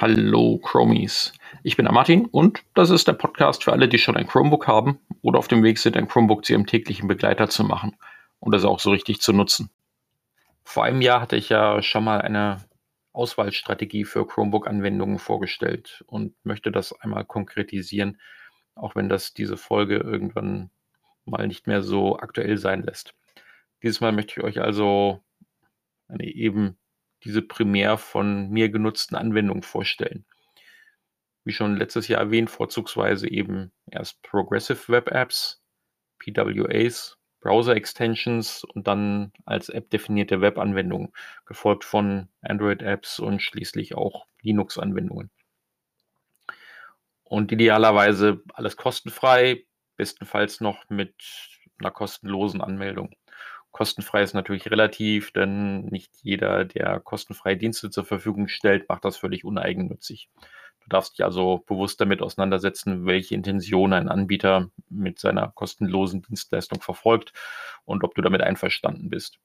Hallo Chromies. Ich bin der Martin und das ist der Podcast für alle, die schon ein Chromebook haben oder auf dem Weg sind, ein Chromebook zu ihrem täglichen Begleiter zu machen und das auch so richtig zu nutzen. Vor einem Jahr hatte ich ja schon mal eine Auswahlstrategie für Chromebook-Anwendungen vorgestellt und möchte das einmal konkretisieren, auch wenn das diese Folge irgendwann mal nicht mehr so aktuell sein lässt. Dieses Mal möchte ich euch also eine eben diese primär von mir genutzten Anwendungen vorstellen. Wie schon letztes Jahr erwähnt, vorzugsweise eben erst Progressive Web Apps, PWAs, Browser Extensions und dann als App definierte Web-Anwendungen, gefolgt von Android-Apps und schließlich auch Linux-Anwendungen. Und idealerweise alles kostenfrei, bestenfalls noch mit einer kostenlosen Anmeldung. Kostenfrei ist natürlich relativ, denn nicht jeder, der kostenfreie Dienste zur Verfügung stellt, macht das völlig uneigennützig. Du darfst dich also bewusst damit auseinandersetzen, welche Intention ein Anbieter mit seiner kostenlosen Dienstleistung verfolgt und ob du damit einverstanden bist.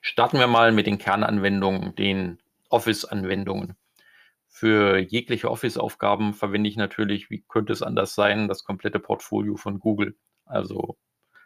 Starten wir mal mit den Kernanwendungen, den Office-Anwendungen. Für jegliche Office-Aufgaben verwende ich natürlich, wie könnte es anders sein, das komplette Portfolio von Google. Also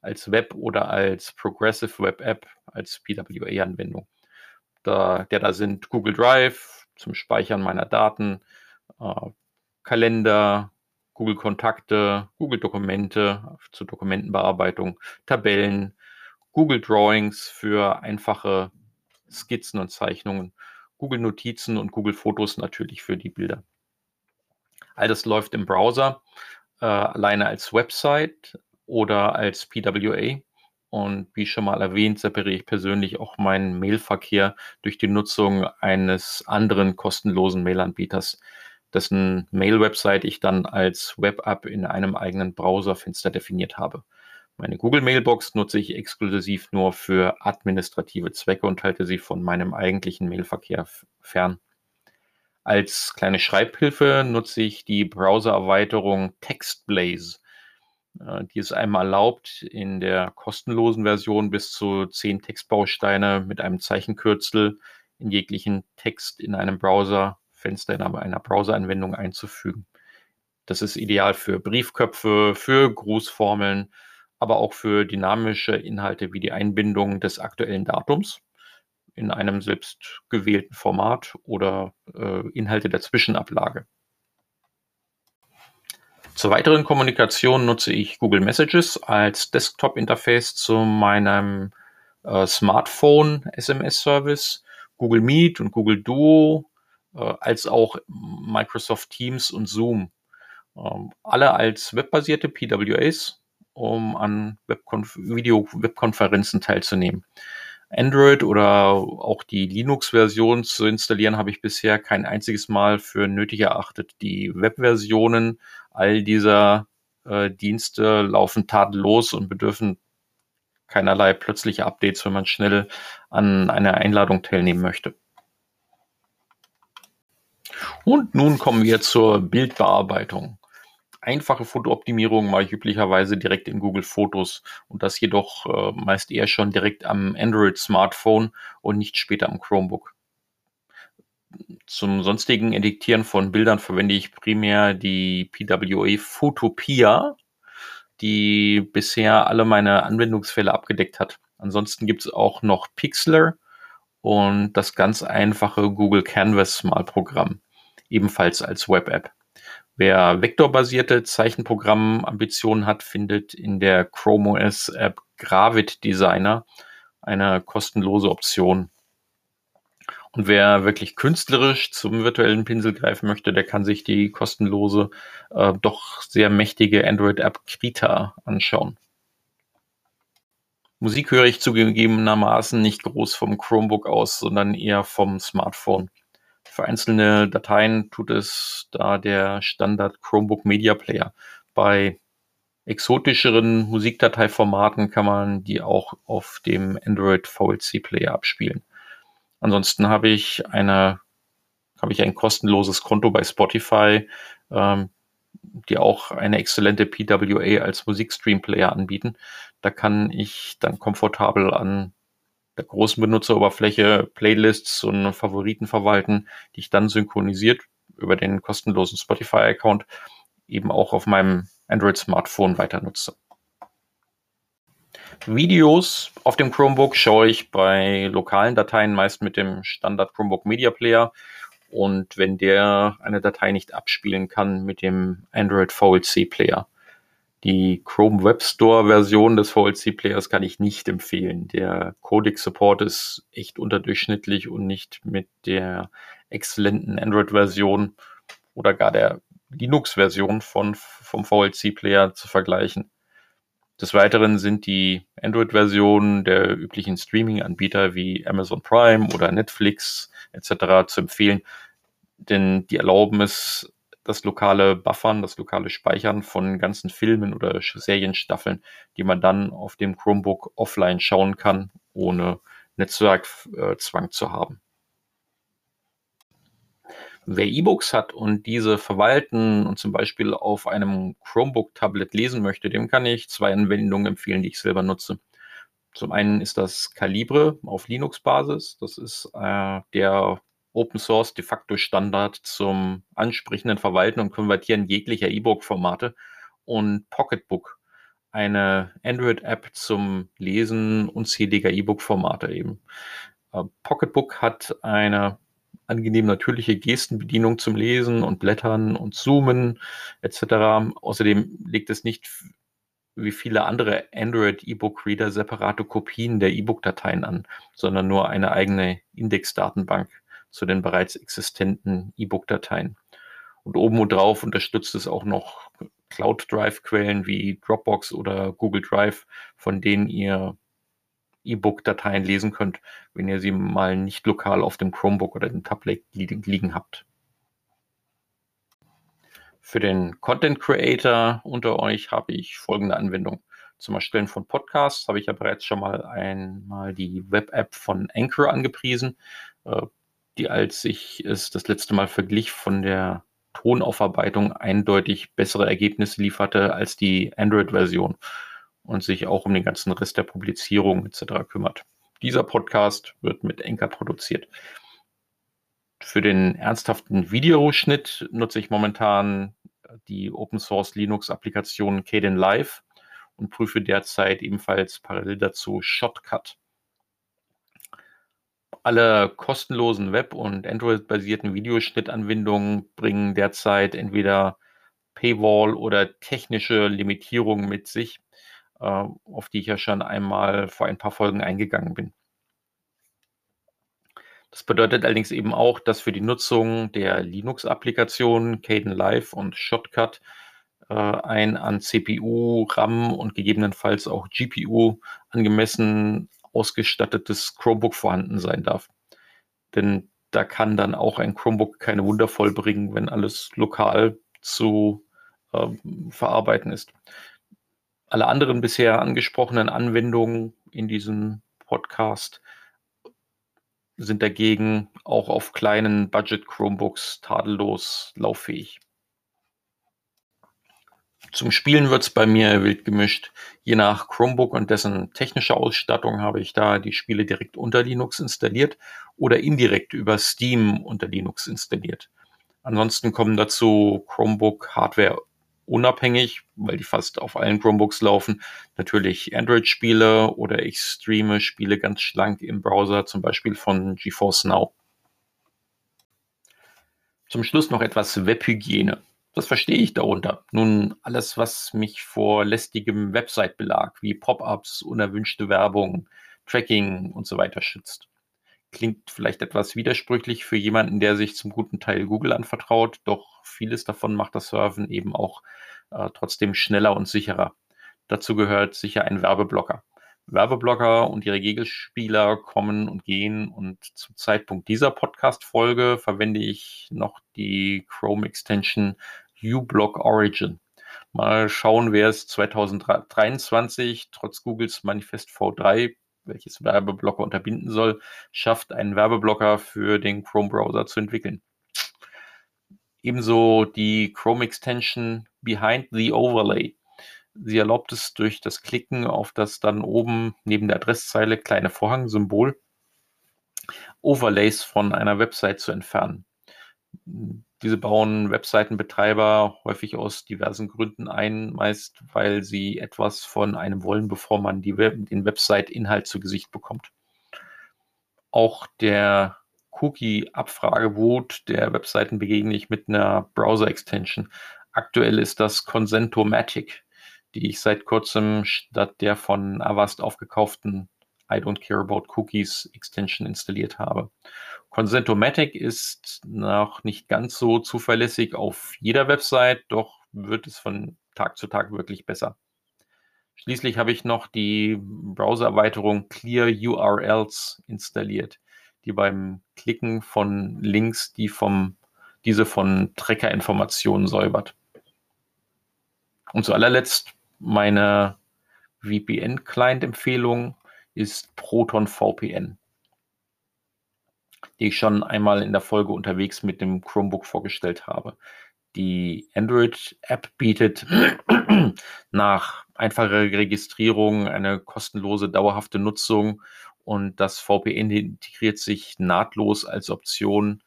als Web oder als Progressive Web App, als PWA-Anwendung. Da, der da sind Google Drive zum Speichern meiner Daten, äh, Kalender, Google Kontakte, Google Dokumente zur Dokumentenbearbeitung, Tabellen, Google Drawings für einfache Skizzen und Zeichnungen, Google Notizen und Google Fotos natürlich für die Bilder. All das läuft im Browser äh, alleine als Website, oder als PWA. Und wie schon mal erwähnt, separiere ich persönlich auch meinen Mailverkehr durch die Nutzung eines anderen kostenlosen Mailanbieters, dessen Mail-Website ich dann als Web-App in einem eigenen Browserfenster definiert habe. Meine Google Mailbox nutze ich exklusiv nur für administrative Zwecke und halte sie von meinem eigentlichen Mailverkehr fern. Als kleine Schreibhilfe nutze ich die Browser-Erweiterung TextBlaze die es einem erlaubt, in der kostenlosen Version bis zu zehn Textbausteine mit einem Zeichenkürzel in jeglichen Text in einem Browserfenster, in einer Browseranwendung einzufügen. Das ist ideal für Briefköpfe, für Grußformeln, aber auch für dynamische Inhalte wie die Einbindung des aktuellen Datums in einem selbst gewählten Format oder äh, Inhalte der Zwischenablage. Zur weiteren Kommunikation nutze ich Google Messages als Desktop-Interface zu meinem äh, Smartphone-SMS-Service, Google Meet und Google Duo, äh, als auch Microsoft Teams und Zoom. Ähm, alle als webbasierte PWAs, um an Video-Webkonferenzen teilzunehmen. Android oder auch die Linux-Version zu installieren, habe ich bisher kein einziges Mal für nötig erachtet. Die Web-Versionen all dieser äh, Dienste laufen tadellos und bedürfen keinerlei plötzliche Updates, wenn man schnell an einer Einladung teilnehmen möchte. Und nun kommen wir zur Bildbearbeitung. Einfache Fotooptimierung mache ich üblicherweise direkt in Google Fotos und das jedoch äh, meist eher schon direkt am Android-Smartphone und nicht später am Chromebook. Zum sonstigen Editieren von Bildern verwende ich primär die PWA Photopia, die bisher alle meine Anwendungsfälle abgedeckt hat. Ansonsten gibt es auch noch Pixlr und das ganz einfache Google Canvas Malprogramm, ebenfalls als Web-App. Wer vektorbasierte Zeichenprogramm-Ambitionen hat, findet in der Chrome OS App Gravit Designer eine kostenlose Option. Und wer wirklich künstlerisch zum virtuellen Pinsel greifen möchte, der kann sich die kostenlose, äh, doch sehr mächtige Android-App Krita anschauen. Musik höre ich zugegebenermaßen nicht groß vom Chromebook aus, sondern eher vom Smartphone. Für einzelne Dateien tut es da der Standard Chromebook Media Player. Bei exotischeren Musikdateiformaten kann man die auch auf dem Android VLC Player abspielen. Ansonsten habe ich eine, habe ich ein kostenloses Konto bei Spotify, ähm, die auch eine exzellente PWA als Musikstream-Player anbieten. Da kann ich dann komfortabel an der großen Benutzeroberfläche Playlists und Favoriten verwalten, die ich dann synchronisiert über den kostenlosen Spotify-Account eben auch auf meinem Android-Smartphone weiter nutze. Videos auf dem Chromebook schaue ich bei lokalen Dateien meist mit dem Standard Chromebook Media Player und wenn der eine Datei nicht abspielen kann mit dem Android VLC Player. Die Chrome Web Store Version des VLC Players kann ich nicht empfehlen. Der Codec Support ist echt unterdurchschnittlich und nicht mit der exzellenten Android Version oder gar der Linux Version von, vom VLC Player zu vergleichen. Des Weiteren sind die Android-Versionen der üblichen Streaming-Anbieter wie Amazon Prime oder Netflix etc. zu empfehlen, denn die erlauben es, das lokale Buffern, das lokale Speichern von ganzen Filmen oder Serienstaffeln, die man dann auf dem Chromebook offline schauen kann, ohne Netzwerkzwang zu haben. Wer E-Books hat und diese verwalten und zum Beispiel auf einem Chromebook-Tablet lesen möchte, dem kann ich zwei Anwendungen empfehlen, die ich selber nutze. Zum einen ist das Calibre auf Linux-Basis. Das ist äh, der Open Source de facto Standard zum ansprechenden Verwalten und Konvertieren jeglicher E-Book-Formate. Und Pocketbook, eine Android-App zum Lesen unzähliger E-Book-Formate eben. Äh, Pocketbook hat eine angenehm natürliche Gestenbedienung zum Lesen und Blättern und Zoomen etc. Außerdem legt es nicht wie viele andere Android E-Book Reader separate Kopien der E-Book-Dateien an, sondern nur eine eigene Index-Datenbank zu den bereits existenten E-Book-Dateien. Und oben und drauf unterstützt es auch noch Cloud Drive-Quellen wie Dropbox oder Google Drive, von denen ihr E-Book-Dateien lesen könnt, wenn ihr sie mal nicht lokal auf dem Chromebook oder dem Tablet liegen habt. Für den Content Creator unter euch habe ich folgende Anwendung. Zum Erstellen von Podcasts habe ich ja bereits schon mal einmal die Web-App von Anchor angepriesen, äh, die als ich es das letzte Mal verglich von der Tonaufarbeitung eindeutig bessere Ergebnisse lieferte als die Android-Version und sich auch um den ganzen Rest der Publizierung etc. kümmert. Dieser Podcast wird mit Enker produziert. Für den ernsthaften Videoschnitt nutze ich momentan die Open Source Linux Applikation Kden Live und prüfe derzeit ebenfalls parallel dazu Shotcut. Alle kostenlosen Web- und Android-basierten Videoschnittanwendungen bringen derzeit entweder Paywall oder technische Limitierungen mit sich, äh, auf die ich ja schon einmal vor ein paar Folgen eingegangen bin. Das bedeutet allerdings eben auch, dass für die Nutzung der Linux-Applikationen Caden Live und Shotcut äh, ein an CPU, RAM und gegebenenfalls auch GPU angemessen ausgestattetes Chromebook vorhanden sein darf. Denn da kann dann auch ein Chromebook keine Wunder vollbringen, wenn alles lokal zu äh, verarbeiten ist. Alle anderen bisher angesprochenen Anwendungen in diesem Podcast sind dagegen auch auf kleinen Budget Chromebooks tadellos lauffähig. Zum Spielen wird es bei mir wild gemischt. Je nach Chromebook und dessen technischer Ausstattung habe ich da die Spiele direkt unter Linux installiert oder indirekt über Steam unter Linux installiert. Ansonsten kommen dazu Chromebook Hardware unabhängig, weil die fast auf allen Chromebooks laufen, natürlich Android-Spiele oder ich streame Spiele ganz schlank im Browser, zum Beispiel von GeForce Now. Zum Schluss noch etwas Webhygiene. Was verstehe ich darunter? Nun, alles, was mich vor lästigem Website-Belag wie Pop-ups, unerwünschte Werbung, Tracking und so weiter schützt. Klingt vielleicht etwas widersprüchlich für jemanden, der sich zum guten Teil Google anvertraut, doch vieles davon macht das Surfen eben auch äh, trotzdem schneller und sicherer. Dazu gehört sicher ein Werbeblocker. Werbeblocker und ihre Gegenspieler kommen und gehen und zum Zeitpunkt dieser Podcast-Folge verwende ich noch die Chrome Extension uBlock Origin. Mal schauen, wer es 2023 trotz Googles Manifest V3, welches Werbeblocker unterbinden soll, schafft, einen Werbeblocker für den Chrome-Browser zu entwickeln. Ebenso die Chrome Extension Behind the Overlay. Sie erlaubt es durch das Klicken auf das dann oben neben der Adresszeile kleine Vorhangsymbol Overlays von einer Website zu entfernen. Diese bauen Webseitenbetreiber häufig aus diversen Gründen ein, meist weil sie etwas von einem wollen, bevor man Web den Website-Inhalt zu Gesicht bekommt. Auch der Cookie-Abfrageboot der Webseiten begegne ich mit einer Browser-Extension. Aktuell ist das Consentomatic, die ich seit kurzem statt der von Avast aufgekauften I don't care about cookies Extension installiert habe. Consentomatic ist noch nicht ganz so zuverlässig auf jeder Website, doch wird es von Tag zu Tag wirklich besser. Schließlich habe ich noch die Browser-Erweiterung Clear URLs installiert, die beim Klicken von Links die vom, diese von Tracker-Informationen säubert. Und zu allerletzt meine VPN-Client-Empfehlung ist Proton VPN, die ich schon einmal in der Folge unterwegs mit dem Chromebook vorgestellt habe. Die Android-App bietet nach einfacher Registrierung eine kostenlose, dauerhafte Nutzung und das VPN integriert sich nahtlos als Option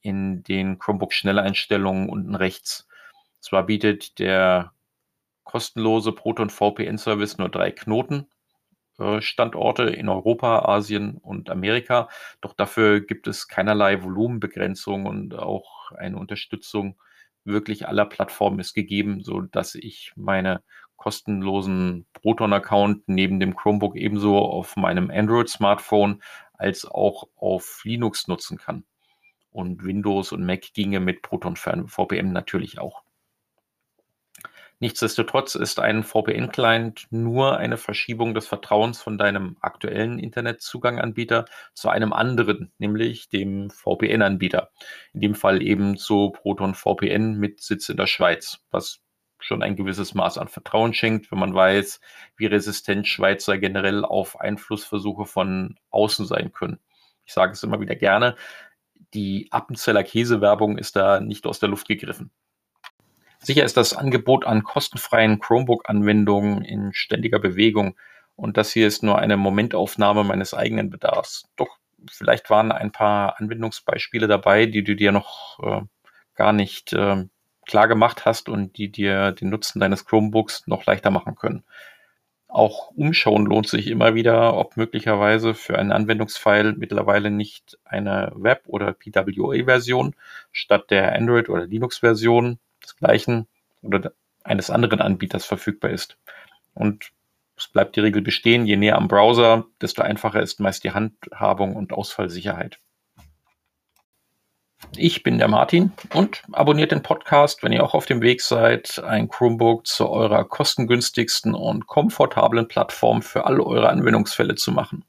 in den Chromebook-Schnelleinstellungen unten rechts. Zwar bietet der kostenlose Proton VPN-Service nur drei Knoten äh, Standorte in Europa, Asien und Amerika. Doch dafür gibt es keinerlei Volumenbegrenzung und auch eine Unterstützung wirklich aller Plattformen ist gegeben, so dass ich meine kostenlosen Proton-Account neben dem Chromebook ebenso auf meinem Android-Smartphone als auch auf Linux nutzen kann. Und Windows und Mac ginge mit Proton VPN natürlich auch. Nichtsdestotrotz ist ein VPN-Client nur eine Verschiebung des Vertrauens von deinem aktuellen Internetzuganganbieter zu einem anderen, nämlich dem VPN-Anbieter. In dem Fall eben zu Proton VPN mit Sitz in der Schweiz, was schon ein gewisses Maß an Vertrauen schenkt, wenn man weiß, wie resistent Schweizer generell auf Einflussversuche von außen sein können. Ich sage es immer wieder gerne, die Appenzeller Käsewerbung ist da nicht aus der Luft gegriffen. Sicher ist das Angebot an kostenfreien Chromebook-Anwendungen in ständiger Bewegung und das hier ist nur eine Momentaufnahme meines eigenen Bedarfs. Doch vielleicht waren ein paar Anwendungsbeispiele dabei, die du dir noch äh, gar nicht äh, klar gemacht hast und die dir den Nutzen deines Chromebooks noch leichter machen können. Auch umschauen lohnt sich immer wieder, ob möglicherweise für einen Anwendungsfile mittlerweile nicht eine Web- oder PWA-Version statt der Android- oder Linux-Version des gleichen oder eines anderen Anbieters verfügbar ist. Und es bleibt die Regel bestehen, je näher am Browser, desto einfacher ist meist die Handhabung und Ausfallsicherheit. Ich bin der Martin und abonniert den Podcast, wenn ihr auch auf dem Weg seid, ein Chromebook zu eurer kostengünstigsten und komfortablen Plattform für alle eure Anwendungsfälle zu machen.